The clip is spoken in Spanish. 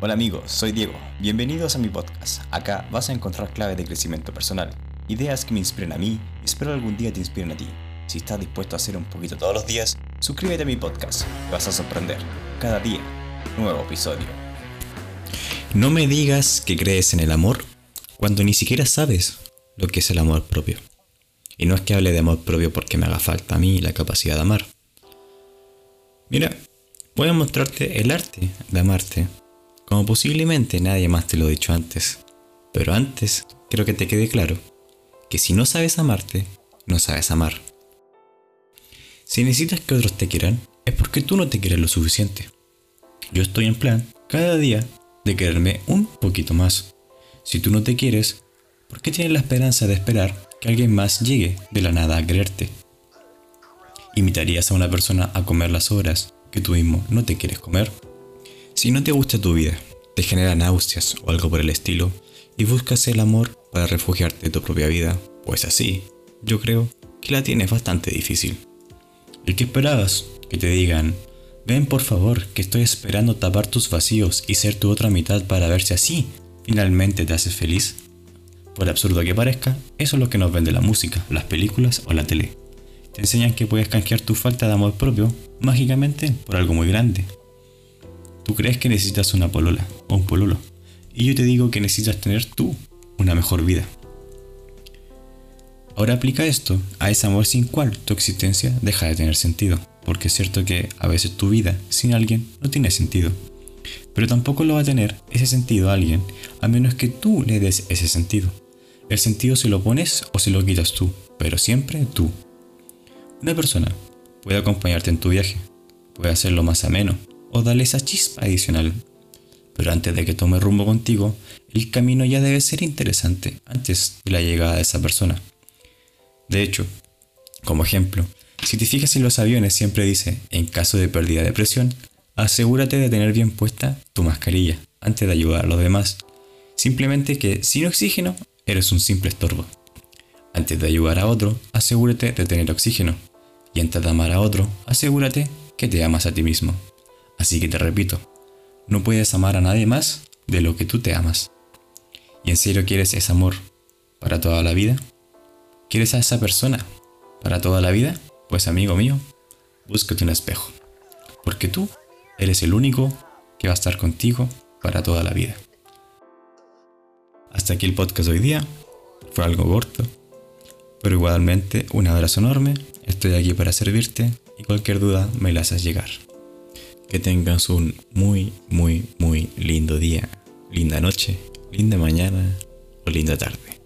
Hola amigos, soy Diego. Bienvenidos a mi podcast. Acá vas a encontrar claves de crecimiento personal, ideas que me inspiren a mí y espero algún día te inspiren a ti. Si estás dispuesto a hacer un poquito todos los días, suscríbete a mi podcast. Te vas a sorprender. Cada día, nuevo episodio. No me digas que crees en el amor cuando ni siquiera sabes lo que es el amor propio. Y no es que hable de amor propio porque me haga falta a mí la capacidad de amar. Mira, voy a mostrarte el arte de amarte, como posiblemente nadie más te lo ha dicho antes. Pero antes, quiero que te quede claro que si no sabes amarte, no sabes amar. Si necesitas que otros te quieran, es porque tú no te quieres lo suficiente. Yo estoy en plan, cada día, de quererme un poquito más. Si tú no te quieres, ¿por qué tienes la esperanza de esperar que alguien más llegue de la nada a quererte? ¿Imitarías a una persona a comer las horas que tú mismo no te quieres comer? Si no te gusta tu vida, te genera náuseas o algo por el estilo, y buscas el amor para refugiarte de tu propia vida, pues así, yo creo que la tienes bastante difícil. ¿Y qué esperabas? Que te digan, ven por favor, que estoy esperando tapar tus vacíos y ser tu otra mitad para ver si así finalmente te haces feliz. Por absurdo que parezca, eso es lo que nos vende la música, las películas o la tele. Te enseñan que puedes canjear tu falta de amor propio mágicamente por algo muy grande. Crees que necesitas una polola o un pololo, y yo te digo que necesitas tener tú una mejor vida. Ahora aplica esto a ese amor sin cual tu existencia deja de tener sentido, porque es cierto que a veces tu vida sin alguien no tiene sentido, pero tampoco lo va a tener ese sentido a alguien a menos que tú le des ese sentido. El sentido se lo pones o se lo quitas tú, pero siempre tú. Una persona puede acompañarte en tu viaje, puede hacerlo más ameno o darle esa chispa adicional. Pero antes de que tome rumbo contigo, el camino ya debe ser interesante antes de la llegada de esa persona. De hecho, como ejemplo, si te fijas en los aviones siempre dice, en caso de pérdida de presión, asegúrate de tener bien puesta tu mascarilla antes de ayudar a los demás. Simplemente que sin oxígeno eres un simple estorbo. Antes de ayudar a otro, asegúrate de tener oxígeno. Y antes de amar a otro, asegúrate que te amas a ti mismo. Así que te repito, no puedes amar a nadie más de lo que tú te amas. ¿Y en serio quieres ese amor para toda la vida? ¿Quieres a esa persona para toda la vida? Pues amigo mío, búscate un espejo. Porque tú eres el único que va a estar contigo para toda la vida. Hasta aquí el podcast hoy día. Fue algo corto, pero igualmente un abrazo enorme. Estoy aquí para servirte y cualquier duda me la haces llegar. Que tengas un muy, muy, muy lindo día, linda noche, linda mañana o linda tarde.